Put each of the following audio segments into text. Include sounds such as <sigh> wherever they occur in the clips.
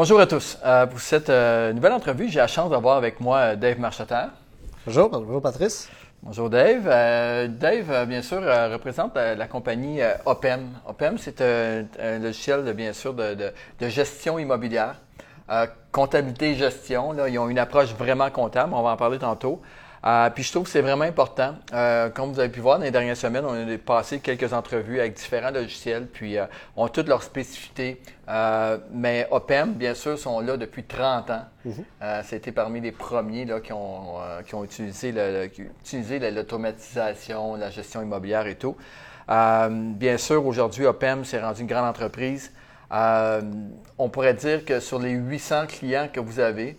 Bonjour à tous. Euh, pour cette euh, nouvelle entrevue, j'ai la chance d'avoir avec moi euh, Dave Marcheter. Bonjour, bonjour Patrice. Bonjour Dave. Dave, bien sûr, représente la, compagnie OPEM. OPEM, c'est un, logiciel, bien sûr, de, gestion immobilière. comptabilité et gestion, là, ils ont une approche vraiment comptable, on va en parler tantôt. Euh, puis je trouve que c'est vraiment important. Euh, comme vous avez pu voir dans les dernières semaines, on a passé quelques entrevues avec différents logiciels, puis euh, ont toutes leurs spécificités. mais OPEM, bien sûr, sont là depuis 30 ans. C'était parmi les premiers là, qui, ont, qui ont utilisé l'automatisation, la gestion immobilière et tout. bien sûr, aujourd'hui, OPEM s'est rendu une grande entreprise. on pourrait dire que sur les 800 clients que vous avez,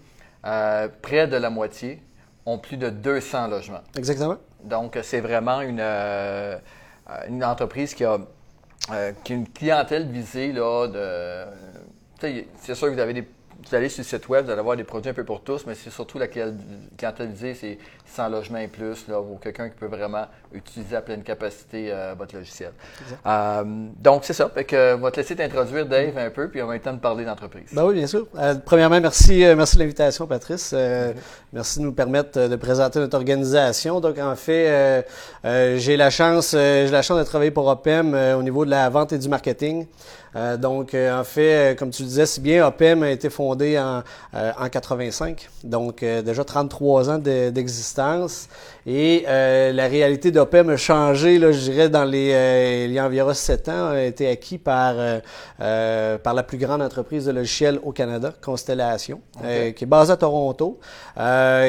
près de la moitié ont plus de 200 logements. Exactement. Donc, c'est vraiment une, euh, une entreprise qui a, euh, qui a une clientèle visée là, de. C'est sûr que vous avez des vous allez sur le site web, vous allez avoir des produits un peu pour tous, mais c'est surtout la clientèle visée, c'est 100 logements et plus, là, ou quelqu'un qui peut vraiment utiliser à pleine capacité euh, votre logiciel. Euh, donc, c'est ça. Fait que, on va te laisser t'introduire, Dave, un peu, puis on va être temps de parler d'entreprise. Ben oui, bien sûr. Euh, premièrement, merci, merci de l'invitation, Patrice. Merci de nous permettre de présenter notre organisation. Donc, en fait, j'ai la chance, j'ai la chance de travailler pour OPEM au niveau de la vente et du marketing. Euh, donc, euh, en fait, euh, comme tu le disais si bien, OPEM a été fondé en, en 85, donc déjà 33 ans d'existence. Et la réalité d'OPEM a changé, là, je dirais, dans les, il y a environ 7 ans, a été acquis par, par la plus grande entreprise de logiciels au Canada, Constellation, qui est basée à Toronto,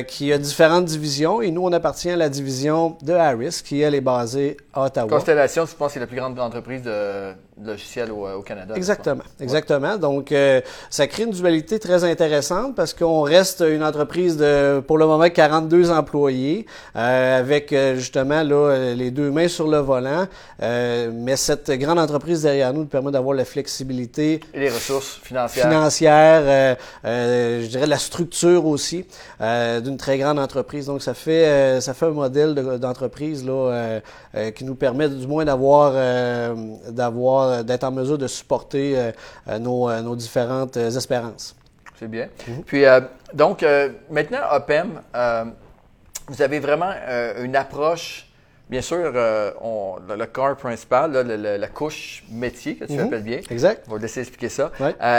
qui a différentes divisions. Et nous, on appartient à la division de Harris, qui, elle, est basée à Ottawa. Constellation, je pense, c'est la plus grande entreprise de logiciels au, au Canada. Exactement, exactement. Donc, euh, ça crée une dualité très intéressante parce qu'on reste une entreprise de, pour le moment, 42 employés, euh, avec euh, justement là les deux mains sur le volant. mais cette grande entreprise derrière nous nous permet d'avoir la flexibilité. Et les ressources financières. Financières, je dirais la structure aussi d'une très grande entreprise. Donc, ça fait, ça fait un modèle d'entreprise là qui nous permet du moins d'avoir, d'avoir, d'être en mesure de supporter euh, euh, euh, nos, différentes espérances. C'est bien. Mhm. Puis, donc, maintenant, OPEM, vous avez vraiment une approche Bien sûr, le, corps principal, la couche métier que tu mhm. appelles bien. Exact. On va laisser expliquer ça.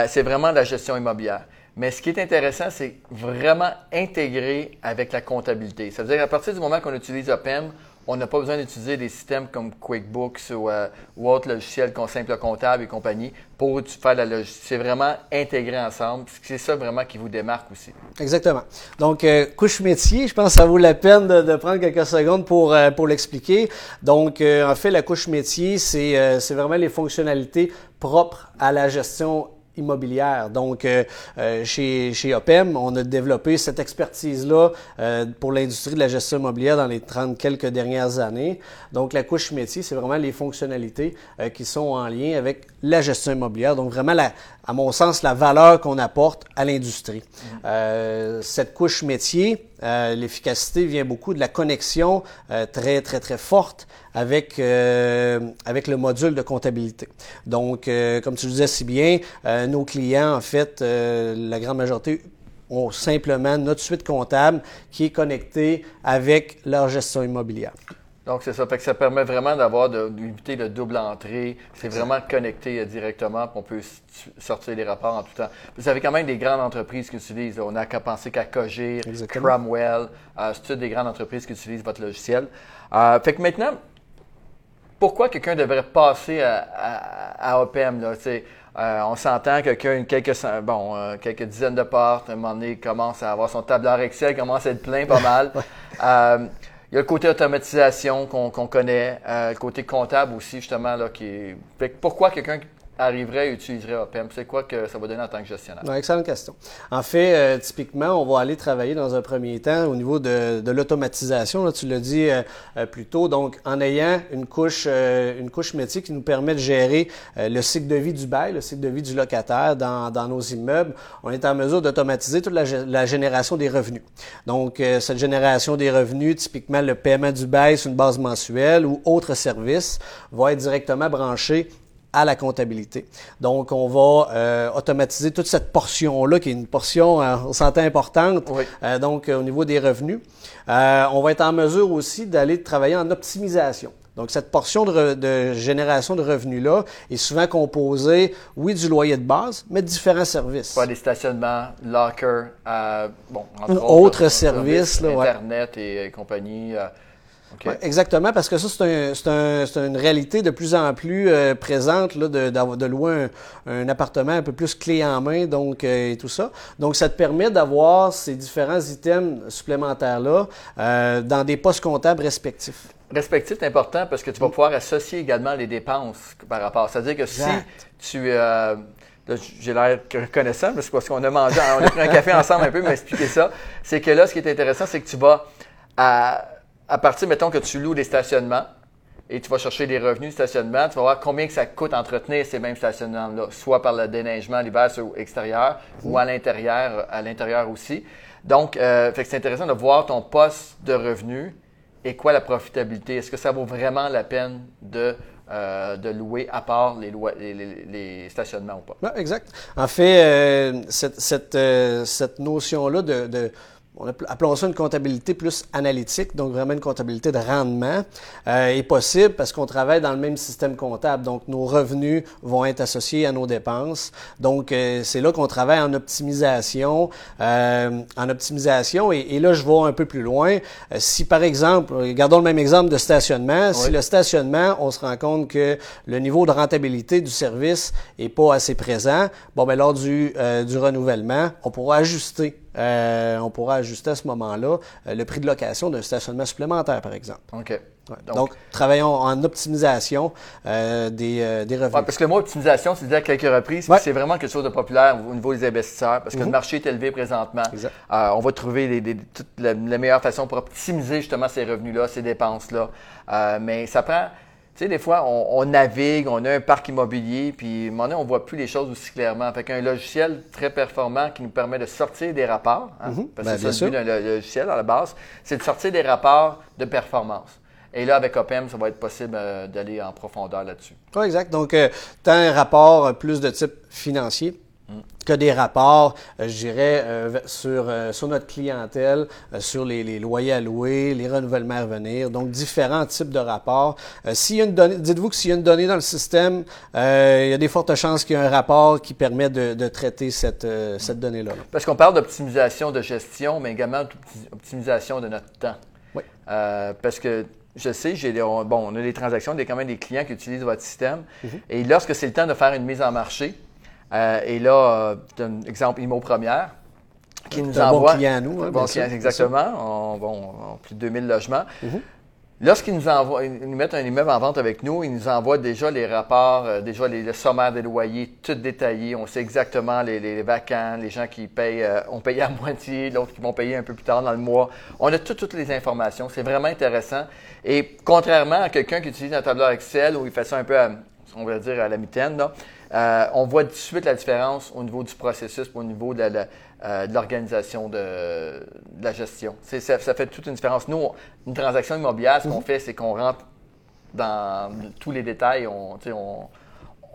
c'est vraiment la gestion immobilière. Mais ce qui est intéressant, c'est vraiment intégrer avec la comptabilité. Ça veut dire qu'à partir du moment qu'on utilise OPEM, on n'a pas besoin d'utiliser des systèmes comme QuickBooks ou, euh, autres logiciels comme Simple Comptable et compagnie pour faire la logistique. C'est vraiment intégré ensemble. C'est ça vraiment qui vous démarque aussi. Exactement. Donc, euh, couche métier, je pense que ça vaut la peine de, prendre quelques secondes pour, euh, pour l'expliquer. Donc, en fait, la couche métier, c'est vraiment les fonctionnalités propres à la gestion immobilière. Donc, euh, euh, chez, chez OPEM, on a développé cette expertise-là euh, pour l'industrie de la gestion immobilière dans les 30 quelques dernières années. Donc, la couche métier, c'est vraiment les fonctionnalités qui sont en lien avec la gestion immobilière. Donc, vraiment, la, à mon sens, la valeur qu'on apporte à l'industrie. Mm-hmm. cette couche métier, l'efficacité vient beaucoup de la connexion très, très, très forte avec, euh, avec le module de comptabilité. Donc, euh, comme tu le disais si bien, euh, nos clients, en fait, la grande majorité ont simplement notre suite comptable qui est connectée avec leur gestion immobilière. Donc, c'est ça. Fait que ça permet vraiment d'avoir d'éviter le double entrée. C'est vraiment connecté directement, on peut sortir les rapports en tout temps. Vous avez quand même des grandes entreprises qui utilisent. On n'a qu'à penser qu'à Cogir, Cromwell. c'est des grandes entreprises qui utilisent votre logiciel. fait que maintenant, pourquoi quelqu'un devrait passer à, OPM? Là, euh, on s'entend que quelques, bon, euh, quelques dizaines de portes, à un moment donné, commence à avoir son tableur Excel, commence à être plein pas mal. <laughs> Euh, il y a le côté automatisation qu'on connaît, le côté comptable aussi, justement, là, qui est... pourquoi quelqu'un arriverait et utiliserait? C'est quoi que ça va donner en tant que gestionnaire? excellente question. En fait, euh, typiquement, on va aller travailler dans un premier temps au niveau de, de l'automatisation. Tu l'as dit euh, euh, plus tôt. Donc, en ayant une couche, une couche métier qui nous permet de gérer le cycle de vie du bail, le cycle de vie du locataire dans, dans nos immeubles, on est en mesure d'automatiser toute la, la, génération des revenus. Donc, cette génération des revenus, typiquement le paiement du bail sur une base mensuelle ou autre service, va être directement branché à la comptabilité. Donc, on va euh, automatiser toute cette portion-là, qui est une portion, euh, on s'entend importante, Oui. euh, donc au niveau des revenus. Euh, on va être en mesure aussi d'aller travailler en optimisation. Donc, cette portion de, re- de génération de revenus-là est souvent composée, oui, du loyer de base, mais de différents services. Pas des stationnements, locker, euh, bon, entre autres, services, là, ouais. Internet et, et compagnie. Ouais, exactement, parce que ça, c'est un, c'est un- c'est une réalité de plus en plus euh, présente là, de, de louer un, un appartement un peu plus clé en main donc, euh, et tout ça. Donc, ça te permet d'avoir ces différents items supplémentaires-là euh, dans des postes comptables respectifs. Respectif, c'est important parce que tu vas pouvoir associer également les dépenses par rapport. C'est-à-dire que si Exact. tu. euh, j'ai l'air c'est parce qu'on a mangé, on a pris un café ensemble un peu, m'expliquer ça. C'est que là, ce qui est intéressant, c'est que tu vas, à, à partir, mettons que tu loues des stationnements et tu vas chercher des revenus de stationnement, tu vas voir combien ça coûte entretenir ces mêmes stationnements-là, soit par le déneigement l'hiver sur extérieur ou à l'intérieur, à l'intérieur aussi. Donc, euh, c'est intéressant de voir ton poste de revenus et quoi la profitabilité. Est-ce que ça vaut vraiment la peine de, euh, louer à part les, stationnements ou pas? Ouais, exact. En fait, euh, cette, notion-là de on appel- appelons ça une comptabilité plus analytique, donc vraiment une comptabilité de rendement, euh, est possible parce qu'on travaille dans le même système comptable. Donc, nos revenus vont être associés à nos dépenses. Donc, euh, c'est là qu'on travaille en optimisation, euh, en optimisation. Et, et là, je vais un peu plus loin. Euh, si, par exemple, regardons le même exemple de stationnement, si le stationnement, on se rend compte que le niveau de rentabilité du service est pas assez présent, bon, ben lors du, euh, du renouvellement, on pourra ajuster. Euh, on pourra ajuster à ce moment-là euh, le prix de location d'un stationnement supplémentaire, par exemple. OK. Ouais. Donc, travaillons en optimisation euh, des, euh, des revenus. Ouais, parce que le mot optimisation, c'est dit à quelques reprises, Ouais. c'est vraiment quelque chose de populaire au niveau des investisseurs, parce que le marché est élevé présentement. Exact. Euh, on va trouver les, les- toutes la, la meilleure façon pour optimiser justement ces revenus-là, ces dépenses-là. Euh, mais ça prend, tu sais, des fois, on, on navigue, on a un parc immobilier, puis à un moment donné, on voit plus les choses aussi clairement. Fait qu'un logiciel très performant qui nous permet de sortir des rapports, hein, parce Ben, que bien c'est ça le but d'un lo- logiciel à la base, c'est de sortir des rapports de performance. Et là, avec OPM, ça va être possible euh, d'aller en profondeur là-dessus. Oui, exact. Donc, euh, tant un rapport euh, plus de type financier que des rapports, euh, je dirais, euh, sur, euh, sur notre clientèle, euh, sur les, les loyers à louer, les renouvellements à venir, donc différents types de rapports. S'il y a une donnée, dites-vous que s'il y a une donnée dans le système, il y a des fortes chances qu'il y ait un rapport qui permet de, de traiter cette, cette donnée-là. là. Parce qu'on parle d'optimisation de gestion, mais également d'optimisation de notre temps. Oui. Parce que je sais, j'ai bon, on a des transactions, il y a quand même des clients qui utilisent votre système. Et lorsque c'est le temps de faire une mise en marché, euh, et là, euh, un exemple Imo Première, qui nous un bon envoie. client à nous, hein, bon client, sûr, exactement. On, bon, on- plus de 2000 logements. Lorsqu'ils nous envoient, ils nous mettent un immeuble en vente avec nous, ils nous envoient déjà les rapports, euh, déjà les, le sommaire des loyers, tout détaillé. On sait exactement les, les vacants, les gens qui payent, euh, ont payé à <laughs> moitié, d'autres qui vont payer un peu plus tard dans le mois. On a tout- toutes les informations. C'est vraiment intéressant. Et contrairement à quelqu'un qui utilise un tableur Excel où il fait ça un peu, à, on va dire, à la mitaine, là, euh, on voit tout de suite la différence au niveau du processus, au niveau de euh, de l'organisation de, la gestion. Ça, ça fait toute une différence. Nous, on- une transaction immobilière, ce qu'on fait, c'est qu'on rentre dans tous les détails.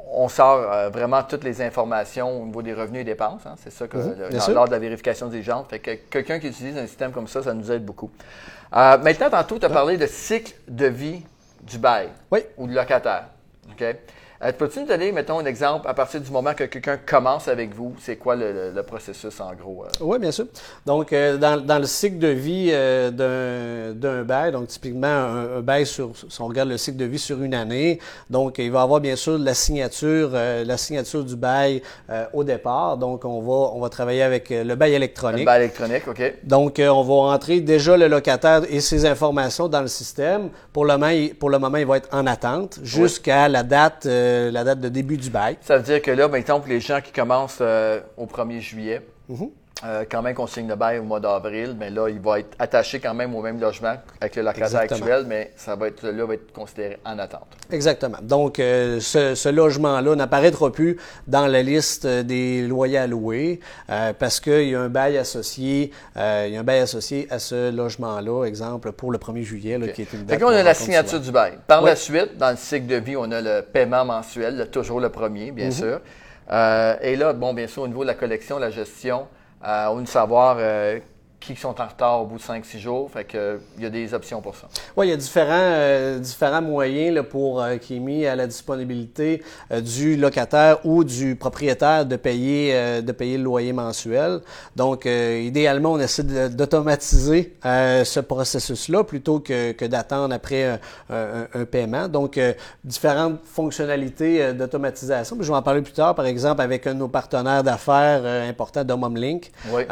On, sort euh, vraiment toutes les informations au niveau des revenus et dépenses. hein. C'est ça que le- bien dans- lors de la vérification des gens. Fait que quelqu'un qui utilise un système comme ça, ça nous aide beaucoup. Euh, maintenant, tantôt, tu as parlé de cycle de vie du bail Oui. ou du locataire. OK? Euh, Peux-tu nous donner, mettons, un exemple à partir du moment que quelqu'un commence avec vous? C'est quoi le, le- le processus en gros? euh? Oui, bien sûr. Donc, euh, dans, dans le cycle de vie euh, d'un- d'un bail, donc typiquement un, un bail sur, si on regarde le cycle de vie sur une année, donc il va y avoir bien sûr la signature, euh, la signature du bail euh, au départ. Donc, on va, on va travailler avec le bail Le électronique. bail électronique, OK? Donc, euh, on va entrer déjà le locataire et ses informations dans le système. Pour le moment, il, pour le moment, il va être en attente jusqu'à la date, euh, la date de début du bail. Ça veut dire que là, par exemple, les gens qui commencent euh, au 1er juillet, Mhm. Euh, quand même qu'on signe le bail au mois d'avril, mais là, il va être attaché quand même au même logement avec le locataire actuel, mais ça va être là va être considéré en attente. Exactement. Donc, euh, ce, ce logement-là n'apparaîtra plus dans la liste des loyers louer euh, parce qu'il y a un bail associé, euh, il y a un bail associé à ce logement-là, exemple pour le 1er juillet, là, qui est une date. Fait qu'on qu'on a la signature du bail. Par Oui. la suite, dans le cycle de vie, on a le paiement mensuel, toujours le premier, Mhm. bien sûr. Euh, et là, bon, bien sûr, au niveau de la collection, la gestion, euh, on veut savoir euh, qui sont en retard au bout de 5-6 jours. Fait que, euh, il y a des options pour ça. Oui, il y a différents, euh, différents moyens là, pour euh, qui est mis à la disponibilité euh, du locataire ou du propriétaire de payer euh, de payer le loyer mensuel. Donc, idéalement, on essaie d'automatiser ce processus-là plutôt que, que d'attendre après un, paiement. Donc, différentes fonctionnalités d'automatisation. Je vais en parler plus tard, par exemple, avec un de nos partenaires d'affaires importants, Domumlink. Oui.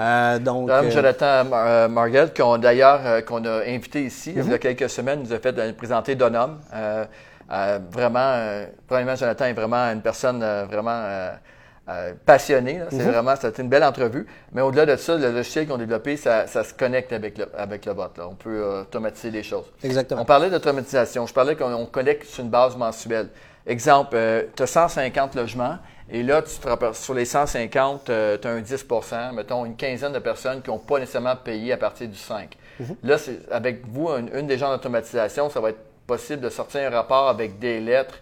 Donc, Jonathan euh, Margell, qu'on d'ailleurs euh, qu'on a invité ici Mhm. il y a quelques semaines, nous a fait euh, présenter Donhomme. Euh, euh, vraiment, euh, premièrement, Jonathan est vraiment une personne euh, vraiment euh, euh, passionnée. C'est Mhm. vraiment, c'était une belle entrevue. Mais au-delà de ça, le logiciel qu'on a développé, ça, ça se connecte avec le, avec le bot. là. On peut euh, automatiser les choses. Exactement. On parlait d'automatisation. Je parlais qu'on on connecte sur une base mensuelle. Exemple, tu as 150 logements et là, tu te rappelles, sur les 150, tu as un 10% mettons une quinzaine de personnes qui n'ont pas nécessairement payé à partir du 5. Là, c'est avec vous, une, une des genres d'automatisation, ça va être possible de sortir un rapport avec des lettres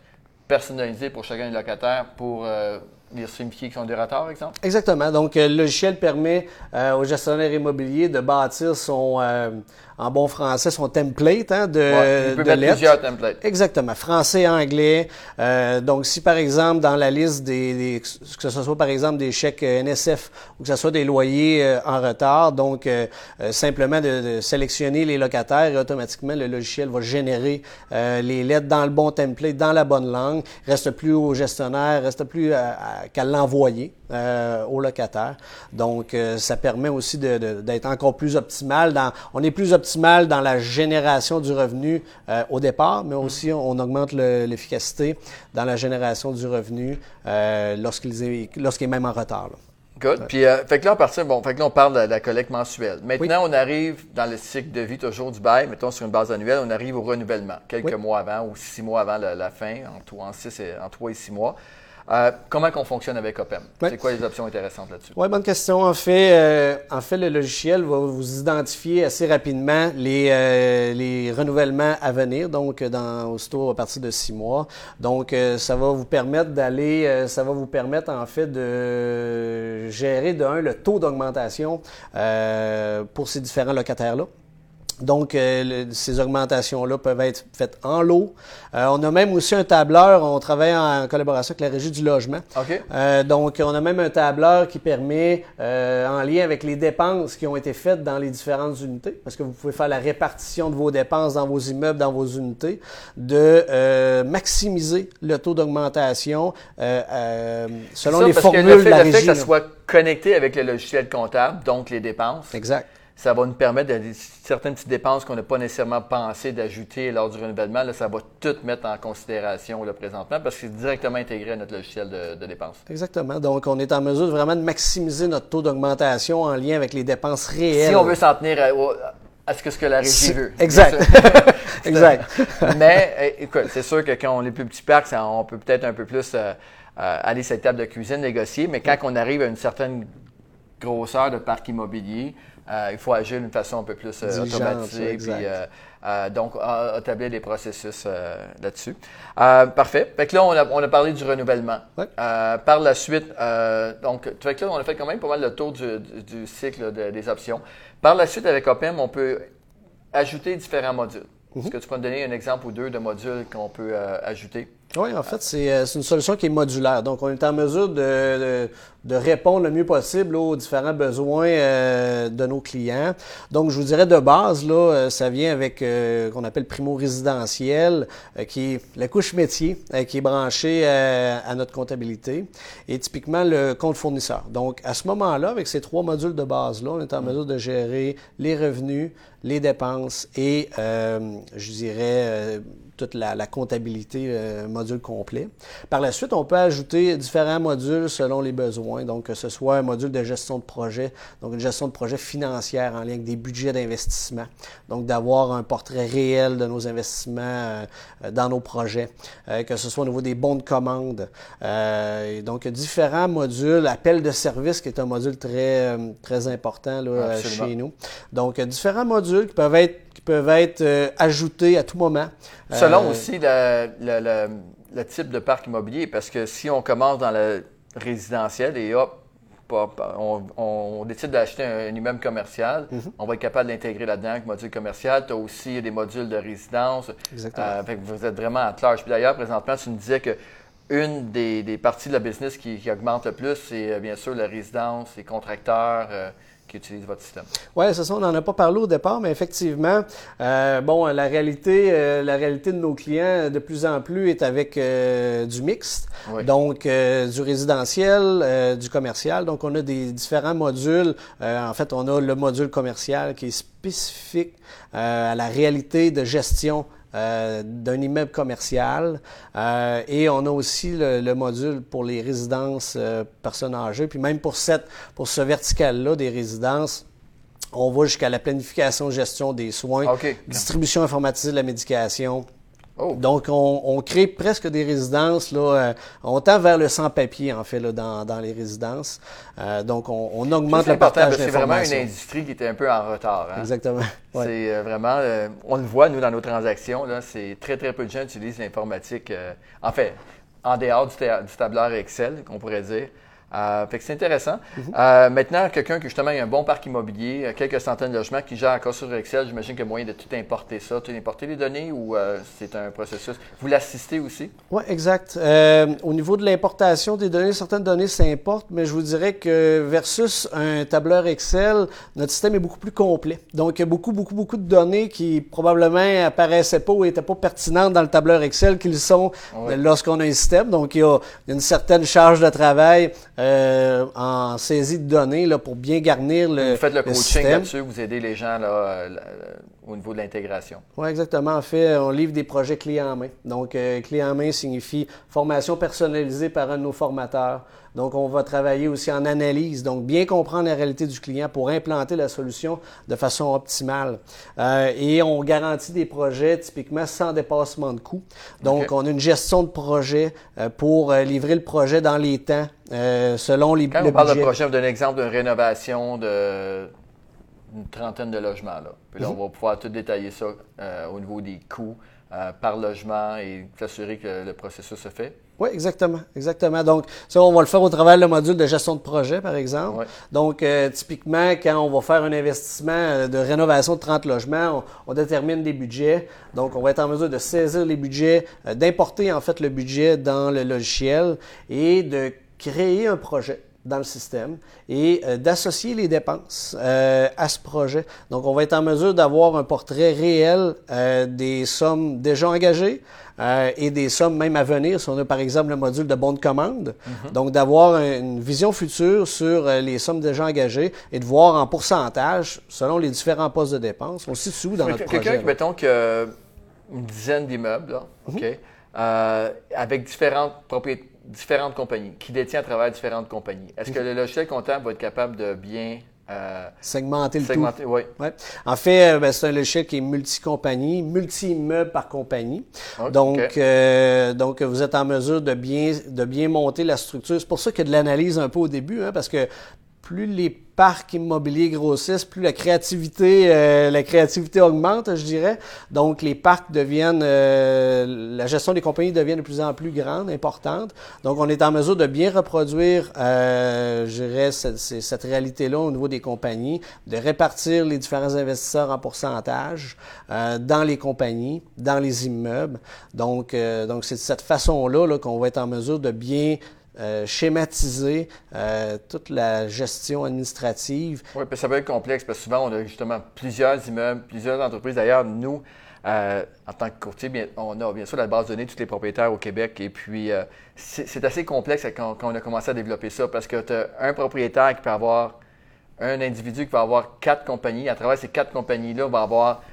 personnalisées pour chacun des locataires pour euh, les signifier qu'ils sont des retards, exemple? Exactement. Donc, euh, le logiciel permet euh, au gestionnaire immobilier de bâtir son, euh, en bon français, son template hein, de, Ouais, il peut de lettres. plusieurs templates. Exactement. Français, anglais. Euh, donc, si par exemple, dans la liste des, des- que ce soit par exemple des chèques euh, NSF ou que ce soit des loyers euh, en retard, donc euh, euh, simplement de, de sélectionner les locataires et automatiquement le logiciel va générer euh, les lettres dans le bon template, dans la bonne langue. Reste plus au gestionnaire, reste plus qu'à l'envoyer euh, au locataire. Donc, euh, ça permet aussi de- de- d'être encore plus optimal. Dans, on est plus optimal dans la génération du revenu euh, au départ, mais aussi on, on augmente le- l'efficacité dans la génération du revenu euh, lorsqu'il est, est même en retard. là. Good. Puis, euh, fait que là, on partir, bon, fait que là, on parle de la collecte mensuelle. Maintenant, on arrive dans le cycle de vie toujours du bail, mettons sur une base annuelle, on arrive au renouvellement, quelques Oui. mois avant ou six mois avant la, la fin, en, tout- en, six et, en trois et six mois. Euh, comment qu'on fonctionne avec OPEM? C'est quoi les options intéressantes là-dessus? Oui, bonne question. En fait, euh, en fait, le logiciel va vous identifier assez rapidement les, euh, les renouvellements à venir, donc dans aussitôt à partir de six mois. Donc, ça va vous permettre d'aller, ça va vous permettre en fait de gérer de un le taux d'augmentation pour ces différents locataires-là. Donc, euh, le- ces augmentations-là peuvent être faites en lot. Euh, on a même aussi un tableur. On travaille en collaboration avec la Régie du logement. OK. Euh, donc, on a même un tableur qui permet, euh, en lien avec les dépenses qui ont été faites dans les différentes unités, parce que vous pouvez faire la répartition de vos dépenses dans vos immeubles, dans vos unités, de euh, maximiser le taux d'augmentation euh, selon Ça, les formules le de fait, la le fait que ça soit connecté avec le logiciel comptable, donc les dépenses, Exact. Ça va nous permettre de certaines petites dépenses qu'on n'a pas nécessairement pensé d'ajouter lors du renouvellement. Là, ça va tout mettre en considération là, présentement parce que c'est directement intégré à notre logiciel de, de dépenses. Exactement. Donc, on est en mesure de vraiment de maximiser notre taux d'augmentation en lien avec les dépenses réelles. Si on veut s'en tenir à, ce que, ce que la régie veut. <laughs> Exact. <laughs> exact. <laughs> Mais eh, écoute, c'est sûr que quand on est plus petit parc, ça- on peut peut-être un peu plus euh, euh, aller sur la table de cuisine, négocier, mais quand on arrive à une certaine grosseur de parc immobilier, euh, il faut agir d'une façon un peu plus euh, automatisée, puis euh, euh, donc établir des processus là-dessus. Parfait. Fait que là, on a, on a parlé du renouvellement. Ouais. Par la suite, donc, fait que là, on a fait quand même pas mal le tour du, du- du cycle de- des options. Par la suite, avec OPEM, on peut ajouter différents modules. Mhm. Est-ce que tu peux me donner un exemple ou deux de modules qu'on peut ajouter? Oui, en fait, c'est euh, c'est une solution qui est modulaire. Donc, on est en mesure de, de, de répondre le mieux possible aux différents besoins euh, de nos clients. Donc, je vous dirais de base, là, euh, ça vient avec euh, qu'on appelle primo résidentiel, euh, qui est la couche métier, qui est branchée à notre comptabilité, et typiquement le compte fournisseur. Donc, à ce moment-là, avec ces trois modules de base-là, on est en mesure de gérer les revenus, les dépenses et, euh, je dirais, toute la, comptabilité euh, module complet. Par la suite, on peut ajouter différents modules selon les besoins. Donc, que ce soit un module de gestion de projet, donc une gestion de projet financière en lien avec des budgets d'investissement. Donc, d'avoir un portrait réel de nos investissements euh, dans nos projets, euh, que ce soit au niveau des bons de commande. donc, différents modules, appel de service qui est un module très, très important là, chez nous. Donc, différents modules qui peuvent être peuvent être euh, ajoutés à tout moment. Selon euh, aussi le type de parc immobilier, parce que si on commence dans le résidentiel et hop, on, décide d'acheter un, immeuble commercial, mhm. on va être capable d'intégrer là-dedans un module commercial. Tu as aussi des modules de résidence. Exactement. Euh, vous êtes vraiment à large. Puis d'ailleurs, présentement, tu me disais que une des, parties de la business qui, qui augmente le plus, c'est bien sûr la résidence, les contracteurs qui votre système. Oui, c'est ça, on n'en a pas parlé au départ, mais effectivement, euh, bon, la réalité, euh, la réalité de nos clients de plus en plus est avec euh, du mixte, donc du résidentiel, du commercial. Donc, on a des différents modules. en fait, on a le module commercial qui est spécifique à la réalité de gestion d'un immeuble commercial. Euh, et on a aussi le, module pour les résidences euh, personnes âgées. Puis même pour, cette, pour ce vertical-là des résidences, on va jusqu'à la planification, gestion des soins, distribution informatisée de la médication, Oh. Donc, on, crée presque des résidences. Là, euh, on tend vers le sans-papier, en fait, là, dans, dans les résidences. Euh, donc, on, on augmente le partage C'est vraiment une industrie qui était un peu en retard. Hein? Exactement. C'est euh, vraiment, on le voit, nous, dans nos transactions, là, c'est très, très peu de gens utilisent l'informatique. en fait, en dehors du, du tableur Excel, qu'on pourrait dire. Euh, fait que c'est intéressant. Mhm. euh, maintenant, quelqu'un qui justement a un bon parc immobilier, euh, quelques centaines de logements, qui gère encore sur Excel, j'imagine qu'il y a moyen de tout importer ça, tout importer les données ou euh, c'est un processus? Vous l'assistez aussi? Oui, exact. Au niveau de l'importation des données, certaines données s'importent, mais je vous dirais que versus un tableur Excel, notre système est beaucoup plus complet. Donc, il y a beaucoup, beaucoup, beaucoup de données qui probablement apparaissaient pas ou n'étaient pas pertinentes dans le tableur Excel qu'ils sont lorsqu'on a un système. Donc, il y a une certaine charge de travail euh, en saisie de données là, pour bien garnir le Vous faites le, coaching là-dessus, vous aidez les gens là, euh, au niveau de l'intégration. Oui, exactement. En fait, on livre des projets clés en main. Donc, euh, clé en main signifie formation personnalisée par un de nos formateurs. Donc, on va travailler aussi en analyse, donc bien comprendre la réalité du client pour implanter la solution de façon optimale. Euh, et on garantit des projets typiquement sans dépassement de coûts. Donc, on a une gestion de projet euh, pour euh, livrer le projet dans les temps euh, selon les Quand on parle de projet, vous donne l'exemple d'une rénovation de une trentaine de logements. Là. Puis là, on mhm. va pouvoir tout détailler ça euh, au niveau des coûts euh, par logement et s'assurer que le processus se fait. Oui, exactement, exactement. Donc, ça, on va le faire au travers le module de gestion de projet, par exemple. Donc, euh, typiquement, quand on va faire un investissement de rénovation de 30 logements, on, on, détermine des budgets. Donc, on va être en mesure de saisir les budgets, d'importer en fait le budget dans le logiciel et de créer un projet dans le système et euh, d'associer les dépenses euh, à ce projet. Donc, on va être en mesure d'avoir un portrait réel euh, des sommes déjà engagées et des sommes même à venir. Si on a par exemple le module de bon de commande, mhm. donc d'avoir une vision future sur les sommes déjà engagées et de voir en pourcentage, selon les différents postes de dépenses, on se situe dans notre projet. Quelqu'un, mettons, que une dizaine d'immeubles, mhm. OK, avec différentes propriétés différentes compagnies, qui détient à travers différentes compagnies. Est-ce que le logiciel comptable va être capable de bien euh, segmenter le segmenter, tout. Oui. Ouais. En fait, euh, ben, c'est un logiciel qui est multi-compagnie, multi-immeubles par compagnie. Donc, euh, donc, vous êtes en mesure de bien, de bien monter la structure. C'est pour ça qu'il y a de l'analyse un peu au début, hein, parce que plus les parcs immobiliers grossissent, plus la créativité, euh, la créativité augmente, je dirais. Donc, les parcs deviennent, euh, la gestion des compagnies devient de plus en plus grande, importante. Donc, on est en mesure de bien reproduire, euh, je dirais, cette, réalité-là au niveau des compagnies, de répartir les différents investisseurs en pourcentage dans les compagnies, dans les immeubles. Donc, donc c'est de cette façon-là -là, qu'on va être en mesure de bien euh, schématiser euh, toute la gestion administrative. Oui, puis ça peut être complexe parce que souvent, on a justement plusieurs immeubles, plusieurs entreprises. D'ailleurs, nous, euh, en tant que courtier, bien, on a bien sûr la base de données de tous les propriétaires au Québec. Et puis, c'est assez complexe quand, on a commencé à développer ça parce que tu as un propriétaire qui peut avoir, un individu qui va avoir quatre compagnies. À travers ces quatre compagnies-là, on va avoir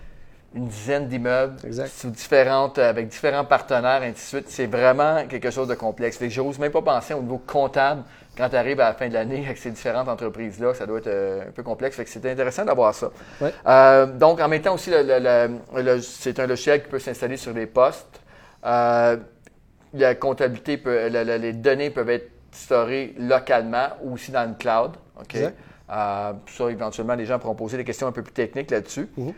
une dizaine d'immeubles sous différentes, avec différents partenaires, ainsi de suite. C'est vraiment quelque chose de complexe. Je n'ose même pas penser au niveau comptable quand tu arrives à la fin de l'année avec ces différentes entreprises-là, ça doit être euh, un peu complexe. Fait que c'est intéressant d'avoir ça. Euh, donc, en même temps aussi, c'est un logiciel qui peut s'installer sur les postes. Euh, la comptabilité, peut, les données peuvent être storées localement ou aussi dans le cloud. OK? Ça, éventuellement, les gens pourront poser des questions un peu plus techniques là-dessus. Mhm.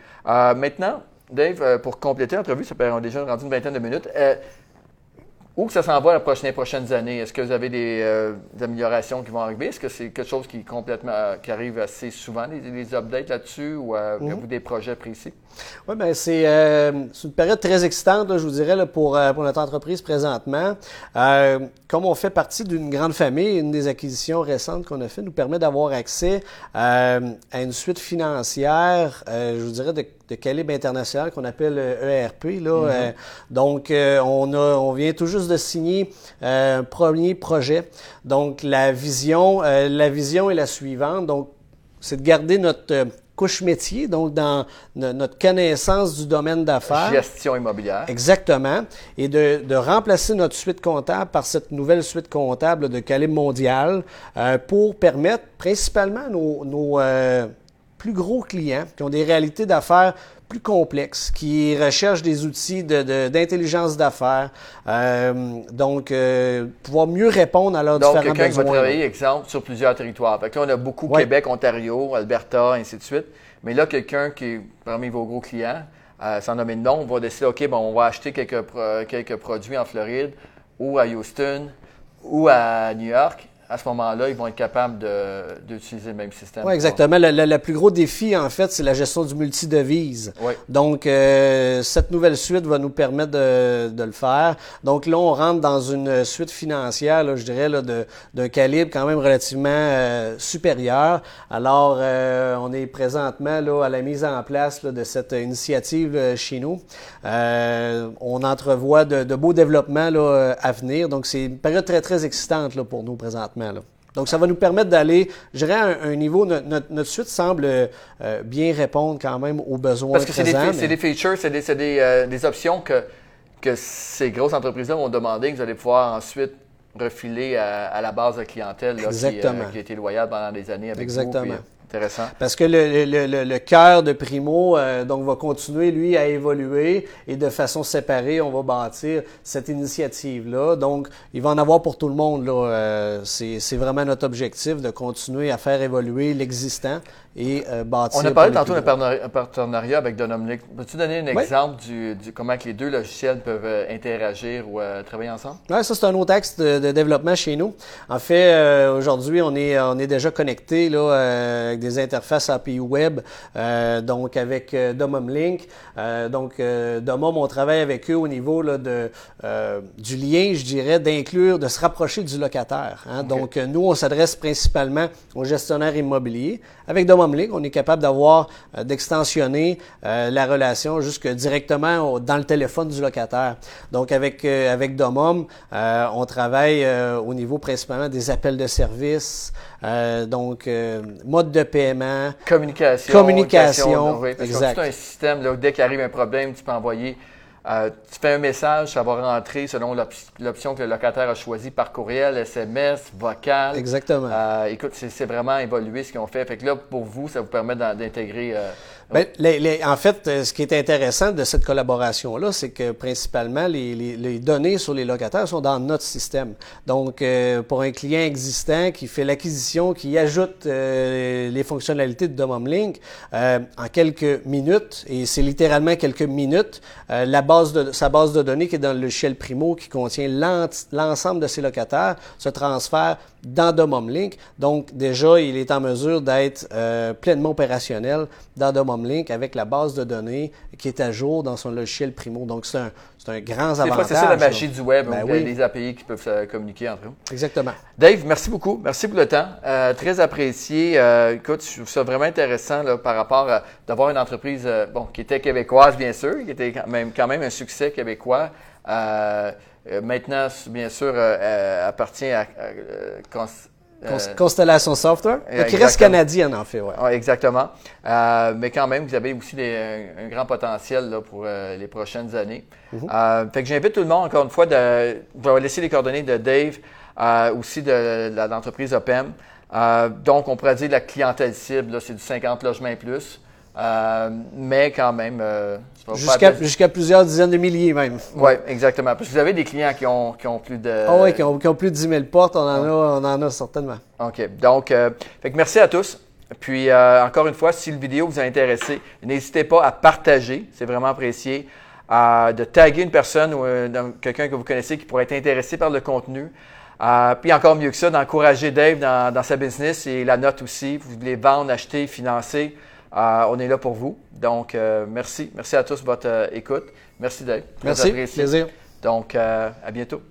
maintenant, Dave, pour compléter l'entrevue, ça peut être déjà rendu une vingtaine de minutes. Où que ça s'en va les prochaines années? Est-ce que vous avez euh, des, améliorations qui vont arriver? Est-ce que c'est quelque chose qui complètement euh, qui arrive assez souvent, les, updates là-dessus, ou euh, avez-vous mhm. des projets précis? Oui, bien, c'est une période très excitante, je vous dirais, pour, pour notre entreprise présentement. comme on fait partie d'une grande famille, une des acquisitions récentes qu'on a fait nous permet d'avoir accès à une suite financière, je vous dirais, de de calibre international qu'on appelle ERP. Euh, e là. Mm-hmm. Euh, donc, euh, on, a, on vient tout juste de signer un premier projet. Donc, la vision, la vision est la suivante. Donc, c'est de garder notre couche métier, donc dans notre connaissance du domaine d'affaires. Gestion immobilière. Exactement. Et de, de, remplacer notre suite comptable par cette nouvelle suite comptable de calibre mondial pour permettre principalement nos, nos plus gros clients qui ont des réalités d'affaires plus complexes, qui recherchent des outils d'intelligence de, d'affaires, euh, donc euh, pouvoir mieux répondre à leurs donc, différents besoins. Donc, quelqu'un va travailler, exemple, sur plusieurs territoires. Fait que là, on a beaucoup Québec, Ontario, Alberta, ainsi de suite. Mais là, quelqu'un qui est parmi vos gros clients, euh, sans nommer de nom, on va décider, OK, bon, on va acheter quelques, quelques produits en Floride ou à Houston ou à New York à ce moment-là, ils vont être capables d'utiliser le même système. Oui, exactement. Le, plus gros défi, en fait, c'est la gestion du multidevise. Oui. Donc, euh, cette nouvelle suite va nous permettre de, le faire. Donc là, on rentre dans une suite financière, je dirais, d'un calibre quand même relativement euh, supérieur. Alors, euh, on est présentement là, à la mise en place de cette initiative chez nous. on entrevoit de, de beaux développements là, à venir. Donc, c'est une période très, très excitante là, pour nous présentement. Donc, ça va nous permettre d'aller, je dirais, à un, niveau, notre, suite semble euh, bien répondre quand même aux besoins Parce que c'est des, features, c'est des, euh, des, options que, que ces grosses entreprises-là vont demander, que vous allez pouvoir ensuite refiler à, la base de clientèle là, qui, euh, qui, a été loyale pendant des années avec Exactement. vous. Intéressant. Parce que le, le, le, cœur de Primo euh, donc va continuer, lui, à évoluer et de façon séparée, on va bâtir cette initiative-là. Donc, il va en avoir pour tout le monde. Là. Euh, c'est vraiment notre objectif de continuer à faire évoluer l'existant et euh, bâtir. On a parlé tantôt d'un partenariat avec Donomnic. Peux-tu donner un exemple du, du, comment que les deux logiciels peuvent interagir ou travailler ensemble? Oui, ça, c'est un autre axe de, de, développement chez nous. En fait, aujourd'hui, on est, on est déjà connecté là, avec des interfaces API web, euh, donc avec euh, Domum Link. Euh, donc Domum, on travaille avec eux au niveau là, de, du lien, je dirais, d'inclure, de se rapprocher du locataire. Hein. Donc nous, on s'adresse principalement aux gestionnaires immobiliers. Avec Domum Link, on est capable d'avoir, d'extensionner la relation jusque directement dans le téléphone du locataire. Donc avec, avec Domum, on travaille au niveau principalement des appels de service, donc mode de paiement. Communication. Communication. Oui, exact. un système, là, dès qu'il arrive un problème, tu peux envoyer. Euh, tu fais un message, ça va rentrer selon l'option que le locataire a choisie par courriel, SMS, vocal. Exactement. Euh, écoute, c'est vraiment évolué ce qu'ils ont fait. Fait que là, pour vous, ça vous permet d'intégrer euh, ben, les, en fait, euh, ce qui est intéressant de cette collaboration-là, c'est que principalement, les, les, données sur les locataires sont dans notre système. Donc, euh, pour un client existant qui fait l'acquisition, qui ajoute euh, les fonctionnalités de Domum Link, en quelques minutes, et c'est littéralement quelques minutes, la base de, sa base de données qui est dans le logiciel Primo, qui contient l'ensemble de ses locataires, se transfère dans Domum Link. Donc, déjà, il est en mesure d'être pleinement opérationnel dans Domum Avec la base de données qui est à jour dans son logiciel Primo. Donc, c'est un, un grand avantage. C'est ça la magie du web, ben oui. des API qui peuvent communiquer entre eux. Exactement. Dave, merci beaucoup. Merci pour le temps. Euh, très apprécié. Euh, écoute, je trouve ça vraiment intéressant là, par rapport à d'avoir une entreprise euh, bon, qui était québécoise, bien sûr, qui était quand même, quand même un succès québécois. maintenant, bien sûr, appartient à Constellation Software, qui reste canadien en fait. Ouais. exactement. mais quand même, vous avez aussi un, grand potentiel là, pour les prochaines années. Mm-hmm. fait que j'invite tout le monde, encore une fois, de, je vais laisser les coordonnées de Dave, aussi de, l'entreprise OPEM. donc, on pourrait dire la clientèle cible, c'est du 50 logements et plus. Euh, mais quand même. Euh, Jusqu'à plusieurs dizaines de milliers même. Oui, exactement. Parce que vous avez des clients qui ont, qui ont plus de. Ah oui, qui ont, qui ont, plus de 10 000 portes, on en, a, on en a certainement. OK. Donc, euh, fait que merci à tous. Puis, euh, encore une fois, si le vidéo vous a intéressé, n'hésitez pas à partager, c'est vraiment apprécié, à, de taguer une personne ou quelqu'un que vous connaissez qui pourrait être intéressé par le contenu. puis encore mieux que ça, d'encourager Dave dans, dans, sa business et la note aussi. Vous voulez vendre, acheter, financer. Euh, on est là pour vous. Donc, euh, merci. Merci à tous pour votre euh, écoute. Merci Dave. Merci. Plaisir. Donc, à bientôt.